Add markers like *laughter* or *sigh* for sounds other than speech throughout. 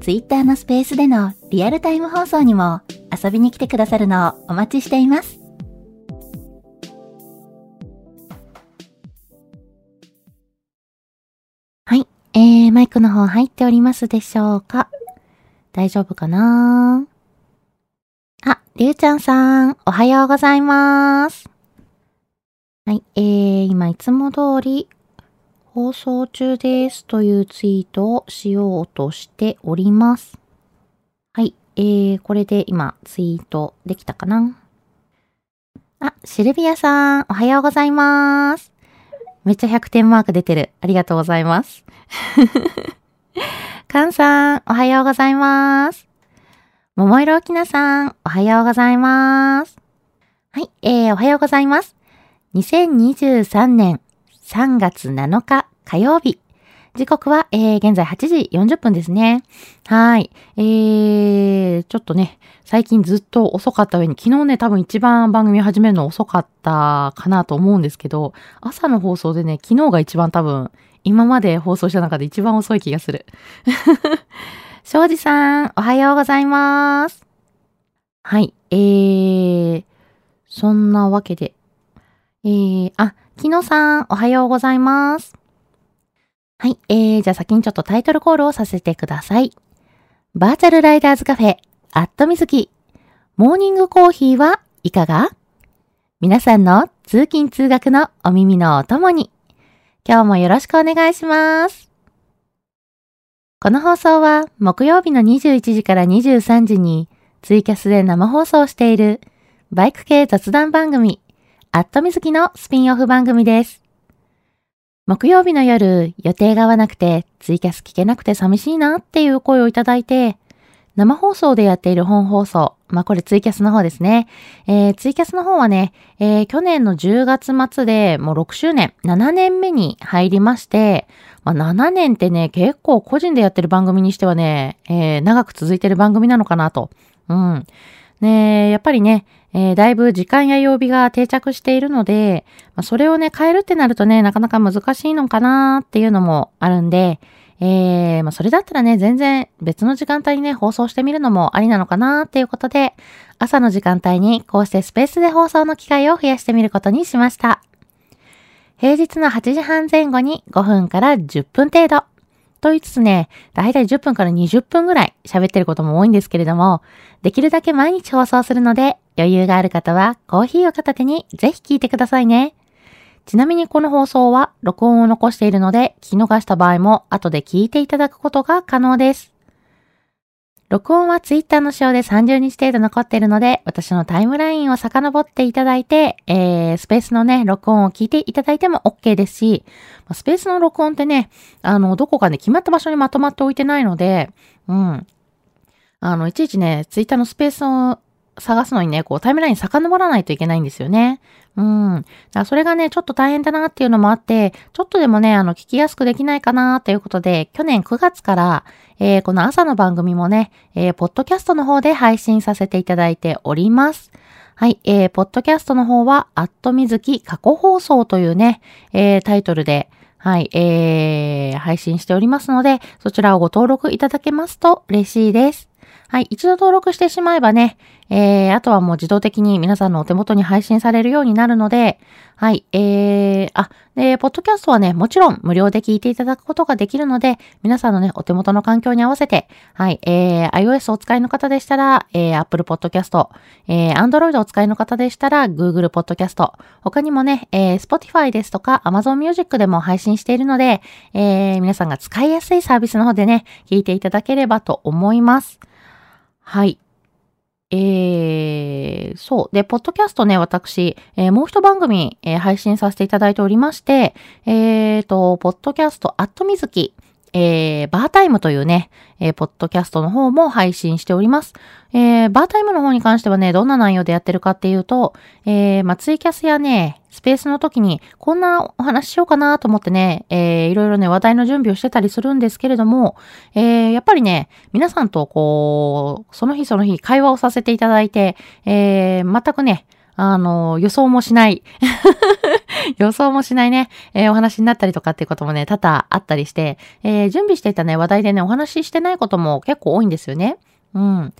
Twitter のスペースでのリアルタイム放送にも遊びに来てくださるのをお待ちしています。はい、えー、マイクの方入っておりますでしょうか？大丈夫かな？あ、りゅうちゃんさん、おはようございます。はい、えー、今いつも通り放送中ですというツイートをしようとしております。はい。えー、これで今ツイートできたかな？あ、シルビアさん、おはようございます。めっちゃ100点マーク出てる。ありがとうございます。*laughs* カンさん、おはようございます。桃色きなさん、おはようございます。はい、えー、おはようございます。2023年3月7日火曜日。時刻は、えー、現在8時40分ですね。はい。えー、ちょっとね、最近ずっと遅かった上に、昨日ね、多分一番番組始めるの遅かったかなと思うんですけど、朝の放送でね、昨日が一番多分、今まで放送した中で一番遅い気がする。*laughs* 庄司さん、おはようございます。はい。えー、そんなわけで、えー、あ、きのさん、おはようございます。はい、えー、じゃあ先にちょっとタイトルコールをさせてください。バーチャルライダーズカフェ、アットみずき、モーニングコーヒーはいかが？皆さんの通勤通学のお耳のお供に、今日もよろしくお願いします。この放送は木曜日の21時から23時にツイキャスで生放送しているバイク系雑談番組アットみずきのスピンオフ番組です。木曜日の夜、予定が合わなくて、ツイキャス聞けなくて寂しいなっていう声をいただいて、生放送でやっている本放送。まあ、これツイキャスの方ですね。えー、ツイキャスの方はね、えー、去年の10月末でもう6周年、7年目に入りまして、まあ、7年ってね、結構個人でやってる番組にしてはね、えー、長く続いてる番組なのかなと。うん。ねやっぱりね、えー、だいぶ時間や曜日が定着しているので、まあ、それをね、変えるってなるとね、なかなか難しいのかなっていうのもあるんで、えー、まあ、それだったらね、全然別の時間帯にね、放送してみるのもありなのかなっていうことで、朝の時間帯にこうしてスペースで放送の機会を増やしてみることにしました。平日の8時半前後に5分から10分程度。と言いつつね、だいたい10分から20分ぐらい喋ってることも多いんですけれども、できるだけ毎日放送するので、余裕がある方はコーヒーを片手にぜひ聞いてくださいね。ちなみにこの放送は録音を残しているので、聞き逃した場合も後で聞いていただくことが可能です。録音はツイッターの仕様で30日程度残っているので、私のタイムラインを遡っていただいて、えー、スペースのね、録音を聞いていただいても OK ですし、スペースの録音ってね、あの、どこかね、決まった場所にまとまっておいてないので、うん。あの、いちいちね、ツイッターのスペースを探すのにね、こうタイムライン遡らないといけないんですよね。うん。だからそれがね、ちょっと大変だなっていうのもあって、ちょっとでもね、あの、聞きやすくできないかなということで、去年9月から、えー、この朝の番組もね、えー、ポッドキャストの方で配信させていただいております。はい、えー、ポッドキャストの方は、アットみずき過去放送というね、えー、タイトルで、はい、えー、配信しておりますので、そちらをご登録いただけますと嬉しいです。はい、一度登録してしまえばね、えー、あとはもう自動的に皆さんのお手元に配信されるようになるので、はい、えー、あ、で、ポッドキャストはね、もちろん無料で聞いていただくことができるので、皆さんのね、お手元の環境に合わせて、はい、えー、iOS お使いの方でしたら、えー、Apple Podcast、えー、Android お使いの方でしたら、Google Podcast、他にもね、えー、Spotify ですとか Amazon Music でも配信しているので、えー、皆さんが使いやすいサービスの方でね、聞いていただければと思います。はい。えー、そう。で、ポッドキャストね、私、えー、もう一番組、えー、配信させていただいておりまして、えーと、ポッドキャスト、アットみずき、えー、バータイムというね、えー、ポッドキャストの方も配信しております。えー、バータイムの方に関してはね、どんな内容でやってるかっていうと、えー、まあ、ツイキャスやね、スペースの時に、こんなお話ししようかなと思ってね、えー、いろいろね、話題の準備をしてたりするんですけれども、えー、やっぱりね、皆さんとこう、その日その日会話をさせていただいて、えー、全くね、あの、予想もしない *laughs* 予想もしないね、えー、お話になったりとかっていうこともね、多々あったりして、えー、準備していたね、話題でね、お話ししてないことも結構多いんですよね。うん。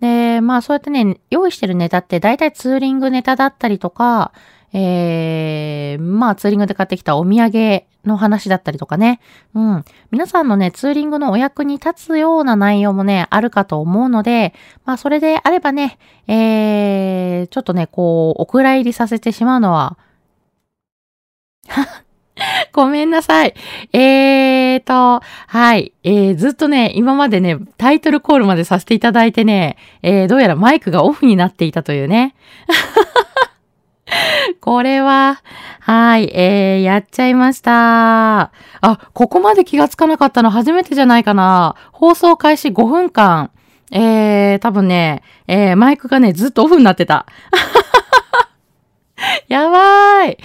で、まあそうやってね、用意してるネタって大体ツーリングネタだったりとか、えー、まあツーリングで買ってきたお土産の話だったりとかね。うん。皆さんのね、ツーリングのお役に立つような内容もね、あるかと思うので、まあそれであればね、えー、ちょっとね、こう、お蔵入りさせてしまうのは、*laughs* ごめんなさい。えーと、はい。えー、ずっとね、今までね、タイトルコールまでさせていただいてね、えー、どうやらマイクがオフになっていたというね。*laughs* これは、はい、えー、やっちゃいました。あ、ここまで気がつかなかったの初めてじゃないかな。放送開始5分間。えー、多分ね、えー、マイクがね、ずっとオフになってた。*laughs* やばーい。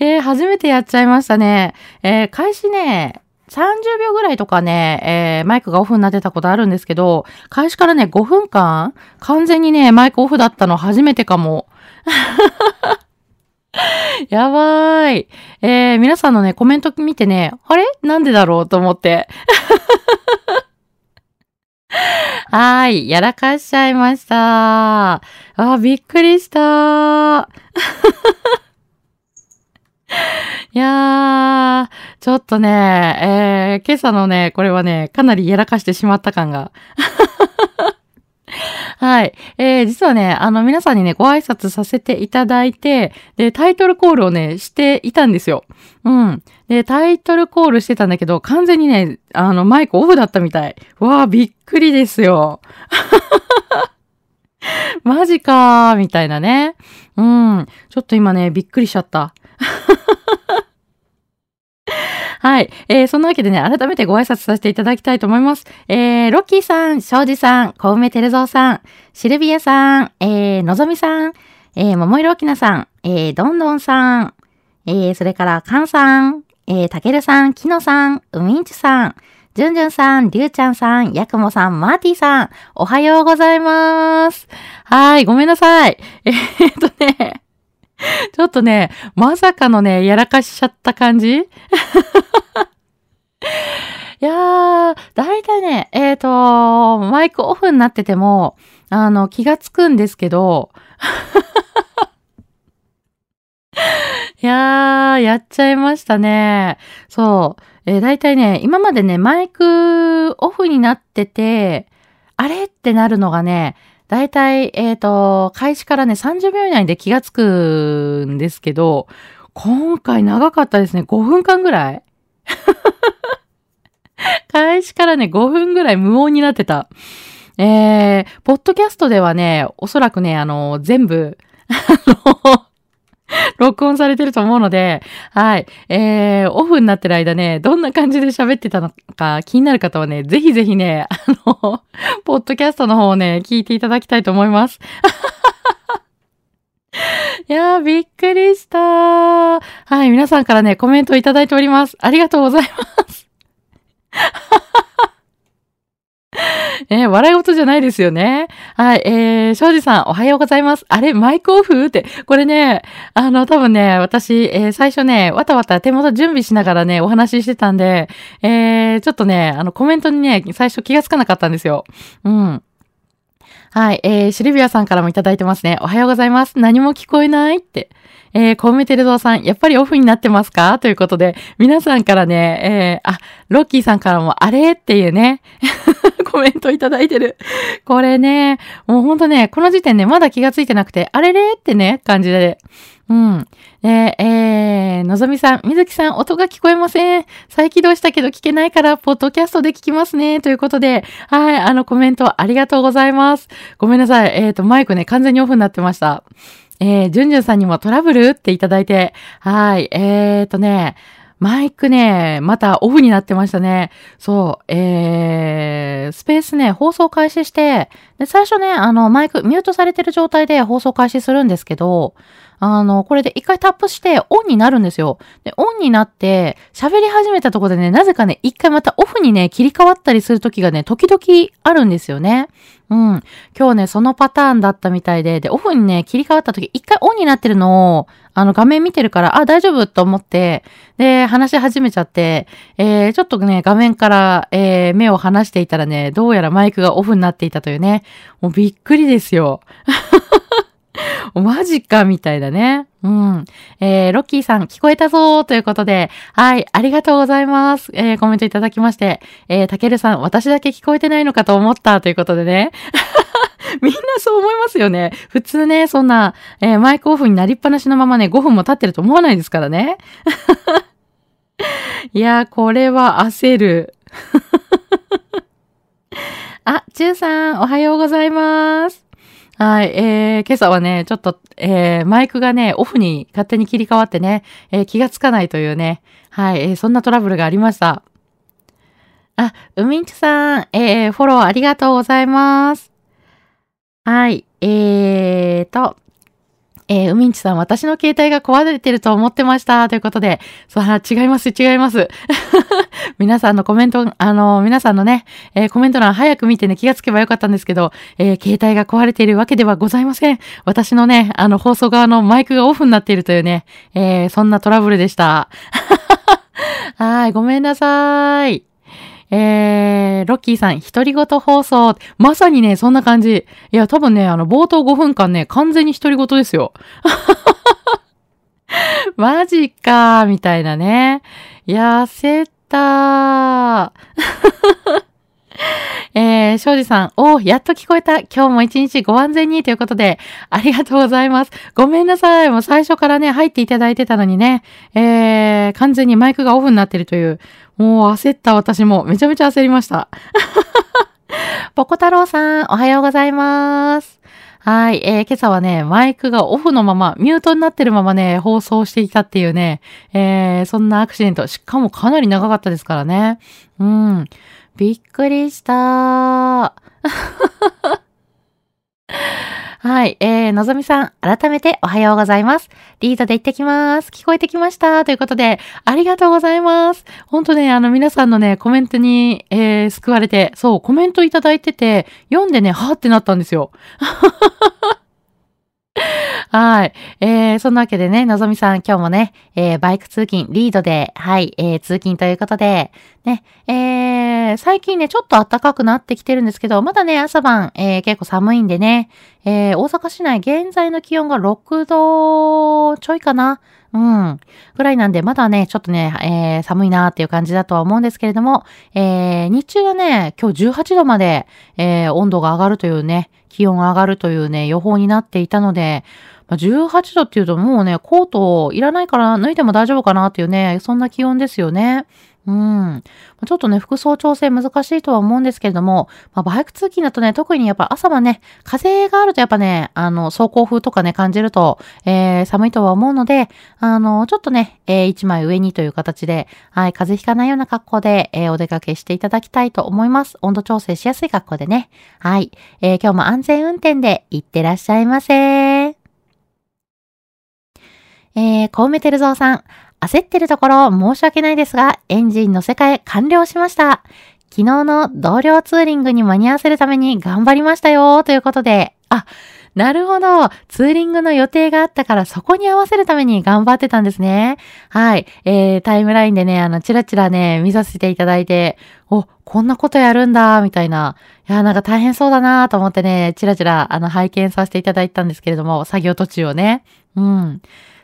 えー、初めてやっちゃいましたね。えー、開始ね、30秒ぐらいとかね、えー、マイクがオフになってたことあるんですけど、開始からね、5分間、完全にね、マイクオフだったの初めてかも。*laughs* やばーい。えー、皆さんのね、コメント見てね、あれ？なんでだろうと思って。*laughs* はーい。やらかしちゃいました。あ、びっくりした。*laughs* いやー、ちょっとね、えー、今朝のね、これはね、かなりやらかしてしまった感が。はい。えー、実はね、あの、皆さんにね、ご挨拶させていただいて、で、タイトルコールをね、していたんですよ。うん。で、タイトルコールしてたんだけど、完全にね、あの、マイクオフだったみたい。わー、びっくりですよ。*laughs* マジかー、みたいなね。うん。ちょっと今ね、びっくりしちゃった。はい。えー、そんなわけでね、改めてご挨拶させていただきたいと思います。えー、ロッキーさん、庄司さん、小梅照蔵さん、シルビアさん、えー、のぞみさん、えー、桃色きなさん、えー、どんどんさん、えー、それから、かんさん、えー、たけるさん、きのさん、うみんちさん、じゅんじゅんさん、りゅうちゃんさん、やくもさん、マーティさん、おはようございます。はい、ごめんなさい。えー、っとね、*laughs* ちょっとね、まさかのね、やらかしちゃった感じ？*laughs* いやー、だいたいね、えっ、ー、と、マイクオフになってても、あの、気がつくんですけど、*laughs* いやー、やっちゃいましたね。そう。えー、だいたいね、今までね、マイクオフになってて、あれ？ってなるのがね、だいたい、えっ、ー、と、開始からね、30秒以内で気がつくんですけど、今回長かったですね。5分間ぐらい *laughs* 開始からね、5分ぐらい無音になってた。えー、ポッドキャストではね、おそらくね、あの、全部、*laughs* あの、*laughs* 録音されてると思うので、はい。えー、オフになってる間ね、どんな感じで喋ってたのか気になる方はね、ぜひぜひね、あの、*laughs* ポッドキャストの方をね、聞いていただきたいと思います。*laughs* いやー、びっくりしたはい、皆さんからね、コメントいただいております。ありがとうございます。*laughs* えー、笑い事じゃないですよね。はい、えー、庄司さん、おはようございます。あれ、マイクオフ？って、これね、あの、多分ね、私、えー、最初ね、わたわた手元準備しながらね、お話ししてたんで、えー、ちょっとね、あの、コメントにね、最初気がつかなかったんですよ。うん。はい、えー、シルビアさんからもいただいてますね。おはようございます。何も聞こえない？って。えー、コウメテルゾーさん、やっぱりオフになってますか？ということで、皆さんからね、えー、あ、ロッキーさんからも、あれ？っていうね、*laughs* コメントいただいてる。これね、もうほんとね、この時点でまだ気がついてなくて、あれれ？ってね、感じで。うん。えー、えー、のぞみさん、みずきさん、音が聞こえません。再起動したけど聞けないから、ポッドキャストで聞きますね。ということで、はい、あのコメントありがとうございます。ごめんなさい。えっ、ー、と、マイクね、完全にオフになってました。えー、じゅんじゅんさんにもトラブル？っていただいて、はい、えーとね、マイクね、またオフになってましたね。そう、えー、スペースね、放送開始して、で、最初ね、あの、マイク、ミュートされてる状態で放送開始するんですけど、あの、これで一回タップしてオンになるんですよ。で、オンになって喋り始めたところでね、なぜかね、一回またオフにね、切り替わったりする時がね、時々あるんですよね。うん。今日ね、そのパターンだったみたいで、で、オフにね、切り替わった時、一回オンになってるのを、あの、画面見てるから、あ、大丈夫と思って、で、話し始めちゃって、えー、ちょっとね、画面から、えー、目を離していたらね、どうやらマイクがオフになっていたというね、もうびっくりですよ。マジか、みたいだね。うん。えー、ロッキーさん、聞こえたぞーということで、はい、ありがとうございます。えー、コメントいただきまして、えー、たけるさん、私だけ聞こえてないのかと思ったということでね。*laughs* みんなそう思いますよね。普通ね、そんな、えー、マイクオフになりっぱなしのままね、5分も経ってると思わないですからね。*laughs* いやー、これは焦る。*laughs* あ、ちゅうさん、おはようございます。はい、えー、今朝はね、ちょっと、えー、マイクがね、オフに勝手に切り替わってね、えー、気がつかないというね、はい、えー、そんなトラブルがありました。あ、うみんちさん、えー、フォローありがとうございます。はい、えーと、えー、うみんちさん、私の携帯が壊れてると思ってました。ということで、そう、違います、違います。*laughs* 皆さんのコメント、あの、皆さんのね、えー、コメント欄早く見てね、気がつけばよかったんですけど、えー、携帯が壊れているわけではございません。私のね、あの、放送側のマイクがオフになっているというね、え、そんなトラブルでした。*laughs* はい、ごめんなさい。えー、ロッキーさん、独り言放送。まさにね、そんな感じ。いや、多分ね、あの、冒頭5分間ね、完全に独り言ですよ。*laughs* マジかー、みたいなね。痩せたー。ー、庄司さん、おやっと聞こえた。今日も一日ご安全にということで、ありがとうございます。ごめんなさい。もう最初からね、入っていただいてたのにね、えー、完全にマイクがオフになってるという、もう焦った私もめちゃめちゃ焦りました。*laughs* ポコ太郎さん、おはようございます。はい、えー、今朝はね、マイクがオフのまま、ミュートになってるままね、放送していたっていうね、えー、そんなアクシデント。しかもかなり長かったですからね。うん。びっくりした。*laughs* はい。えー、のぞみさん、改めておはようございます。リードで行ってきます。聞こえてきました。ということで、ありがとうございます。ほんとね、あの、皆さんのね、コメントに、えー、救われて、そう、コメントいただいてて、読んでね、はーってなったんですよ。はい。えー、そんなわけでね、のぞみさん、今日もね、えー、バイク通勤、リードで、はい、えー、通勤ということで、ね、えー、最近ね、ちょっと暖かくなってきてるんですけど、まだね、朝晩、えー、結構寒いんでね、えー、大阪市内、現在の気温が6度ちょいかな。うん。ぐらいなんで、まだね、ちょっとね、えー、寒いなーっていう感じだとは思うんですけれども、えー、日中はね、今日18度まで、えー、温度が上がるというね、気温が上がるというね、予報になっていたので、まあ、18度っていうともうね、コートいらないから脱いでも大丈夫かなっていうね、そんな気温ですよね。うん。ちょっとね、服装調整難しいとは思うんですけれども、まあ、バイク通勤だとね、特にやっぱ朝はね、風があるとやっぱね、あの、走行風とかね、感じると、えー、寒いとは思うので、あの、ちょっとね、えー、一枚上にという形で、はい、風邪ひかないような格好で、えー、お出かけしていただきたいと思います。温度調整しやすい格好でね。はい。えー、今日も安全運転で行ってらっしゃいませ。えー、コウメテルゾウさん、焦ってるところ申し訳ないですが、エンジンの世界完了しました。昨日の同僚ツーリングに間に合わせるために頑張りましたよ、ということで、あ、なるほど。ツーリングの予定があったからそこに合わせるために頑張ってたんですね。はい。えー、タイムラインでね、あの、チラチラね、見させていただいて、お、こんなことやるんだ、みたいな。いや、なんか大変そうだなと思ってね、チラチラ、あの、拝見させていただいたんですけれども、作業途中をね。うん。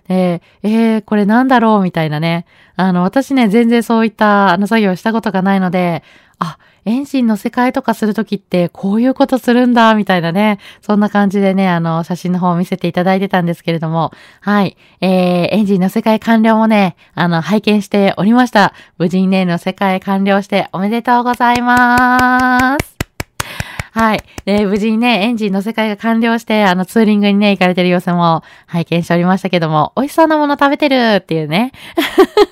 で、えー、これなんだろうみたいなね。あの、私ね、全然そういった、あの、作業をしたことがないので、あ、エンジンの世界とかするときってこういうことするんだ、みたいなね。そんな感じでね、あの、写真の方を見せていただいてたんですけれども、はい。えー、エンジンの世界完了もね、あの、拝見しておりました。無事にね、の世界完了しておめでとうございます。はい。で、無事にね、エンジンの世界が完了して、あの、ツーリングにね、行かれてる様子も拝見しておりましたけども、美味しそうなもの食べてるっていうね。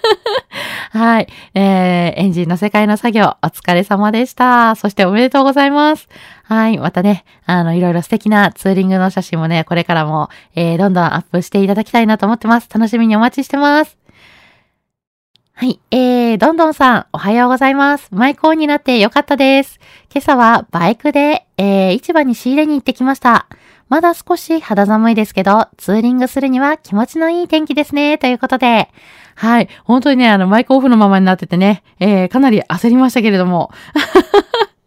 *laughs* はい。えー、エンジンの世界の作業、お疲れ様でした。そしておめでとうございます。はい。またね、あの、いろいろ素敵なツーリングの写真もね、これからも、えー、どんどんアップしていただきたいなと思ってます。楽しみにお待ちしてます。はい。えー、どんどんさん、おはようございます。マイコーになってよかったです。今朝はバイクで、えー、市場に仕入れに行ってきました。まだ少し肌寒いですけど、ツーリングするには気持ちのいい天気ですね。ということで、はい。本当にね、あの、マイクオフのままになっててね、えー、かなり焦りましたけれども。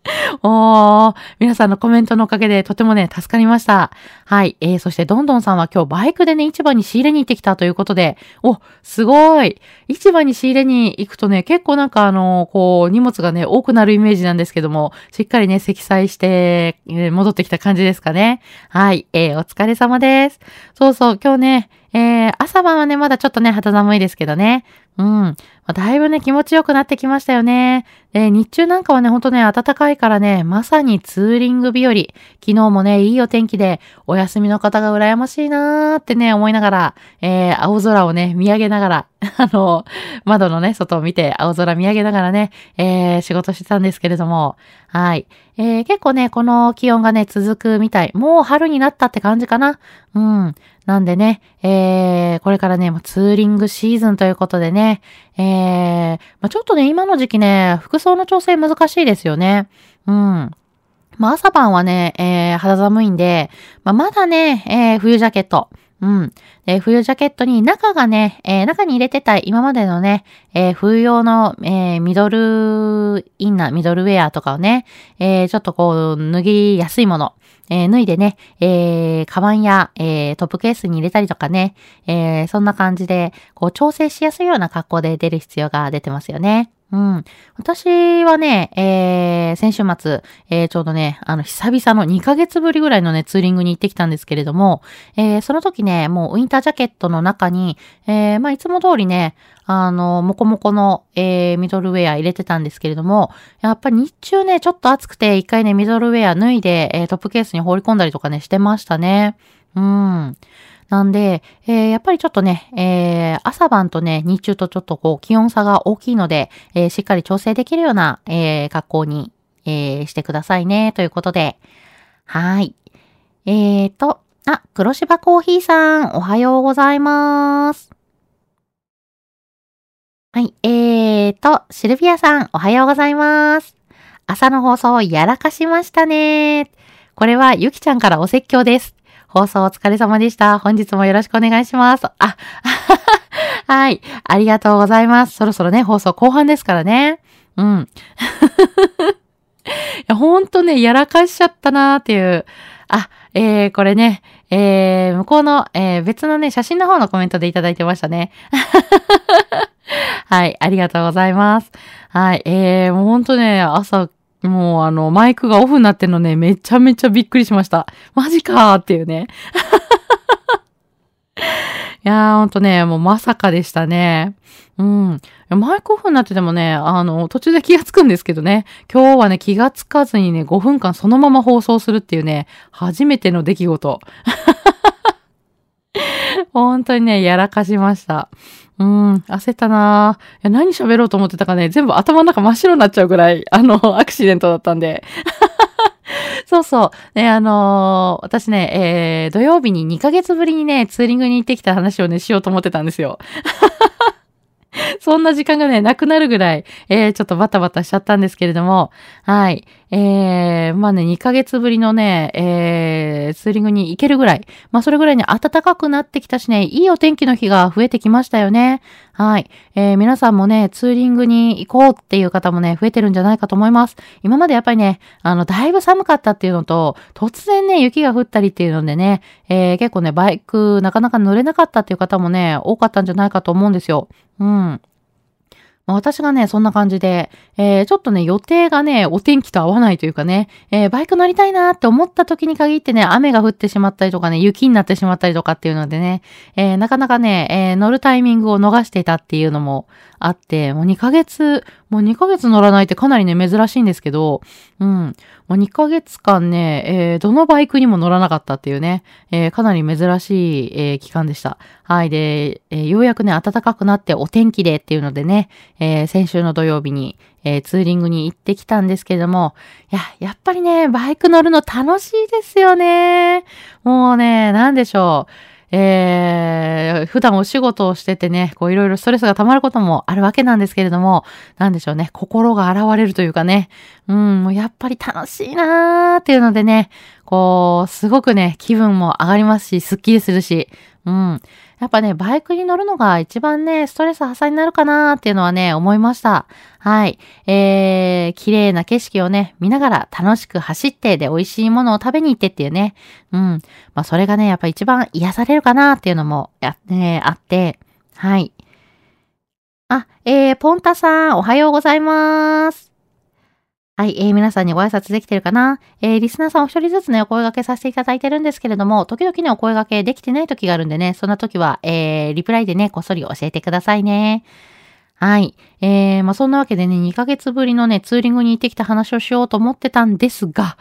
*laughs* おー、皆さんのコメントのおかげでとてもね、助かりました。はい。えー、そしてどんどんさんは今日バイクでね、市場に仕入れに行ってきたということで、お、すごい。市場に仕入れに行くとね、結構なんかあの、こう、荷物がね、多くなるイメージなんですけども、しっかりね、積載して、えー、戻ってきた感じですかね。はい。えー、お疲れ様です。そうそう、今日ね、えー、朝晩はね、まだちょっとね、肌寒いですけどね。うん。だいぶね、気持ちよくなってきましたよね。で、日中なんかはね、ほんとね、暖かいからね、まさにツーリング日和。昨日もね、いいお天気で、お休みの方が羨ましいなーってね、思いながら、えー、青空をね、見上げながら、*laughs* あの、窓のね、外を見て、青空見上げながらね、えー、仕事してたんですけれども、はい。えー、結構ね、この気温がね、続くみたい。もう春になったって感じかな。うん。なんでね、えー、これからね、ツーリングシーズンということでね、えー、まあ、ちょっとね、今の時期ね、服装の調整難しいですよね。うん。まあ、朝晩はね、えー、肌寒いんで、まあ、まだね、えー、冬ジャケット。うん。で、冬ジャケットに中がね、えー、中に入れてた今までのね、えー、冬用の、えー、ミドルインナー、ミドルウェアとかをね、えちょっとこう、脱ぎやすいもの。え、脱いでね、えー、カバンや、えー、トップケースに入れたりとかね、えー、そんな感じで、こう、調整しやすいような格好で出る必要が出てますよね。うん。私はね、えー、先週末、えー、ちょうどね、あの、久々の2ヶ月ぶりぐらいのね、ツーリングに行ってきたんですけれども、えー、その時ね、もうウィンタージャケットの中に、えー、まあ、いつも通りね、あの、もこもこの、えー、ミドルウェア入れてたんですけれども、やっぱり日中ね、ちょっと暑くて、一回ね、ミドルウェア脱いで、えー、トップケースに放り込んだりとかね、してましたね。うん。なんで、えー、やっぱりちょっとね、えー、朝晩とね、日中とちょっとこう、気温差が大きいので、えー、しっかり調整できるような、え、格好に、え、してくださいね、ということで。はい。えーと、あ、黒芝コーヒーさん、おはようございます。はい、えーと、シルビアさん、おはようございます。朝の放送やらかしましたね。これはゆきちゃんからお説教です。放送お疲れ様でした。本日もよろしくお願いします。あ、*laughs* はい。ありがとうございます。そろそろね、放送後半ですからね。うん。*laughs* いや、ほんとね、やらかしちゃったなーっていう。あ、えー、これね、えー、向こうの、えー、別のね、写真の方のコメントでいただいてましたね。*laughs* はい、ありがとうございます。はい、えー、もうほんとね、朝もうあの、マイクがオフになってんのね、めちゃめちゃびっくりしました。マジかーっていうね。*laughs* いやー、ほんとね、もうまさかでしたね。うん。マイクオフになっててもね、あの、途中で気がつくんですけどね、今日はね、気がつかずにね、5分間そのまま放送するっていうね、初めての出来事。本当にね、やらかしました。うん、焦ったなぁ。何喋ろうと思ってたかね、全部頭の中真っ白になっちゃうぐらい、あの、*laughs* アクシデントだったんで。*laughs* そうそう。ね、あのー、私ね、えー、土曜日に2ヶ月ぶりにね、ツーリングに行ってきた話をね、しようと思ってたんですよ。*laughs* そんな時間がね、なくなるぐらい、えー、ちょっとバタバタしちゃったんですけれども、はい。えー、まあね、2ヶ月ぶりのね、えー、ツーリングに行けるぐらい、まあそれぐらいに暖かくなってきたしね、いいお天気の日が増えてきましたよね。はい。えー、皆さんもね、ツーリングに行こうっていう方もね、増えてるんじゃないかと思います。今までやっぱりね、あの、だいぶ寒かったっていうのと、突然ね、雪が降ったりっていうのでね、えー、結構ね、バイクなかなか乗れなかったっていう方もね、多かったんじゃないかと思うんですよ。うん。まあ、私がね、そんな感じで、えー、ちょっとね、予定がね、お天気と合わないというかね、えー、バイク乗りたいなって思った時に限ってね、雨が降ってしまったりとかね、雪になってしまったりとかっていうのでね、えー、なかなかね、えー、乗るタイミングを逃していたっていうのもあって、もう2ヶ月、もう2ヶ月乗らないってかなりね、珍しいんですけど、うん。もう2ヶ月間ね、えー、どのバイクにも乗らなかったっていうね、えー、かなり珍しい、えー、期間でした。はい。で、えー、ようやくね、暖かくなってお天気でっていうのでね、えー、先週の土曜日に、えー、ツーリングに行ってきたんですけれども、いや、やっぱりね、バイク乗るの楽しいですよね。もうね、なんでしょう。えー、普段お仕事をしててね、こういろいろストレスが溜まることもあるわけなんですけれども、なんでしょうね、心が現れるというかね、うん、もうやっぱり楽しいなーっていうのでね、こう、すごくね、気分も上がりますし、スッキリするし、うん。やっぱね、バイクに乗るのが一番ね、ストレス発散になるかなーっていうのはね、思いました。はい。えー、綺麗な景色をね、見ながら楽しく走って、で、美味しいものを食べに行ってっていうね。うん。まあ、それがね、やっぱ一番癒されるかなっていうのも、や、ね、あって、はい。あ、えー、ポンタさん、おはようございます。はい、えー、皆さんにご挨拶できてるかな？えー、リスナーさんお一人ずつね、お声掛けさせていただいてるんですけれども、時々ね、お声掛けできてない時があるんでね、そんな時は、えー、リプライでね、こっそり教えてくださいね。はい。えー、まあ、そんなわけでね、2ヶ月ぶりのね、ツーリングに行ってきた話をしようと思ってたんですが、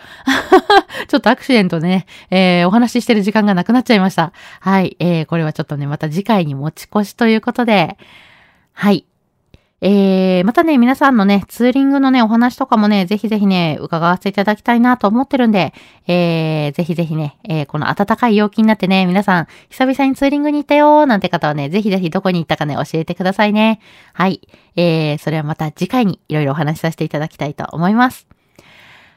*laughs* ちょっとアクシデントでね、えー、お話ししてる時間がなくなっちゃいました。はい。えー、これはちょっとね、また次回に持ち越しということで、はい。えー、またね、皆さんのね、ツーリングのね、お話とかもね、ぜひぜひね、伺わせていただきたいなと思ってるんで、えー、ぜひぜひね、えー、この暖かい陽気になってね、皆さん、久々にツーリングに行ったよーなんて方はね、ぜひぜひどこに行ったかね、教えてくださいね。はい。えー、それはまた次回にいろいろお話しさせていただきたいと思います。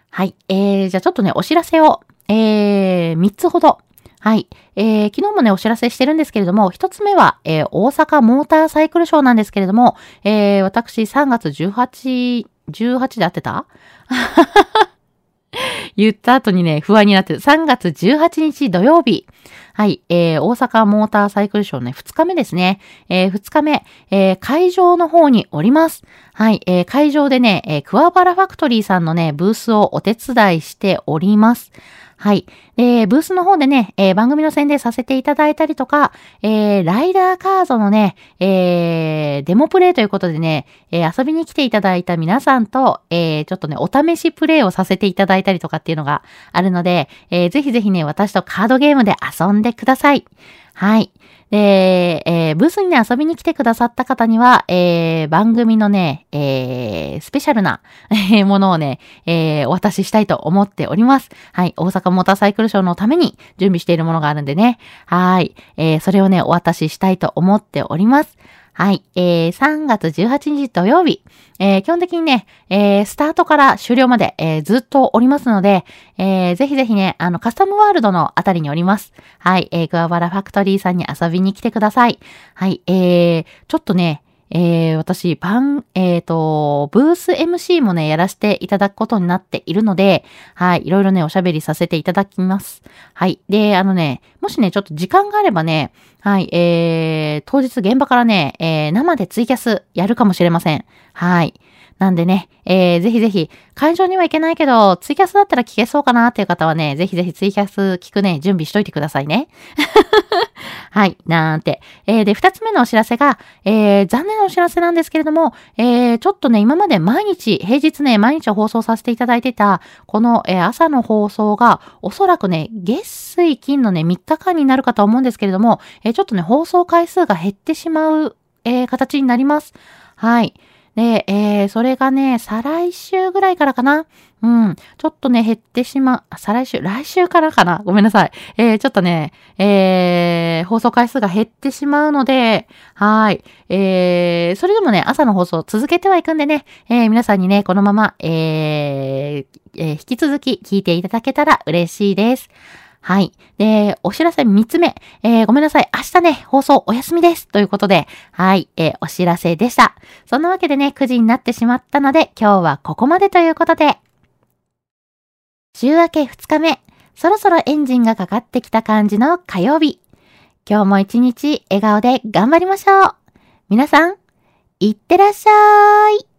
はい。えー、じゃあちょっとね、お知らせを、えー、3つほどはい。えー、昨日もね、お知らせしてるんですけれども、一つ目は、えー、大阪モーターサイクルショーなんですけれども、えー、私3月18、18で合ってた？*laughs* 言った後にね、不安になってる。3月18日土曜日。はい。えー、大阪モーターサイクルショーね、2日目ですね。えー、2日目、えー、会場の方におります。はい。えー、会場でね、えー、クワバラファクトリーさんのね、ブースをお手伝いしております。はい。で、ブースの方でね、えー、番組の宣伝させていただいたりとか、えー、ライダーカードのね、えー、デモプレイということでね、えー、遊びに来ていただいた皆さんと、えー、ちょっとね、お試しプレイをさせていただいたりとかっていうのがあるので、えー、ぜひぜひね、私とカードゲームで遊んでください。はい。で、えー、ブースにね、遊びに来てくださった方には、えー、番組のね、えー、スペシャルなものをね、えー、お渡ししたいと思っております。はい。大阪モーターサイクルショーのために準備しているものがあるんでね。はい。えー、それをね、お渡ししたいと思っております。はい。えー、3月18日土曜日、えー、基本的にね、えー、スタートから終了まで、えー、ずっとおりますので、えー、ぜひぜひね、あの、カスタムワールドのあたりにおります。はい。えー、グアバラファクトリーさんに遊びに来てください。はい。えー、ちょっとね、えー、私、パン、えっ、ー、と、ブース MC もね、やらせていただくことになっているので、はい、いろいろね、おしゃべりさせていただきます。はい。で、あのね、もしね、ちょっと時間があればね、はい、えー、当日現場からね、えー、生でツイキャスやるかもしれません。はい。なんでね、えー、ぜひぜひ、会場には行けないけど、ツイキャスだったら聞けそうかなっていう方はね、ぜひぜひツイキャス聞くね、準備しといてくださいね。はい、なんて。えー、で、二つ目のお知らせが、えー、残念なお知らせなんですけれども、えー、ちょっとね、今まで毎日、平日ね、毎日放送させていただいてた、この、えー、朝の放送が、おそらくね、月水金のね、3日間になるかと思うんですけれども、えー、ちょっとね、放送回数が減ってしまう、えー、形になります。はい。で、えー、それがね、再来週ぐらいからかな。うん。ちょっとね、減ってしまう。再来週、来週からかなごめんなさい。えー、ちょっとね、えー、放送回数が減ってしまうので、はい。えー、それでもね、朝の放送続けてはいくんでね、えー、皆さんにね、このまま、えー、えー、引き続き聞いていただけたら嬉しいです。はい。で、お知らせ3つ目。えー、ごめんなさい。明日ね、放送お休みです。ということで、はい、えー、お知らせでした。そんなわけでね、9時になってしまったので、今日はここまでということで、週明け2日目、そろそろエンジンがかかってきた感じの火曜日。今日も一日笑顔で頑張りましょう。皆さん、いってらっしゃい。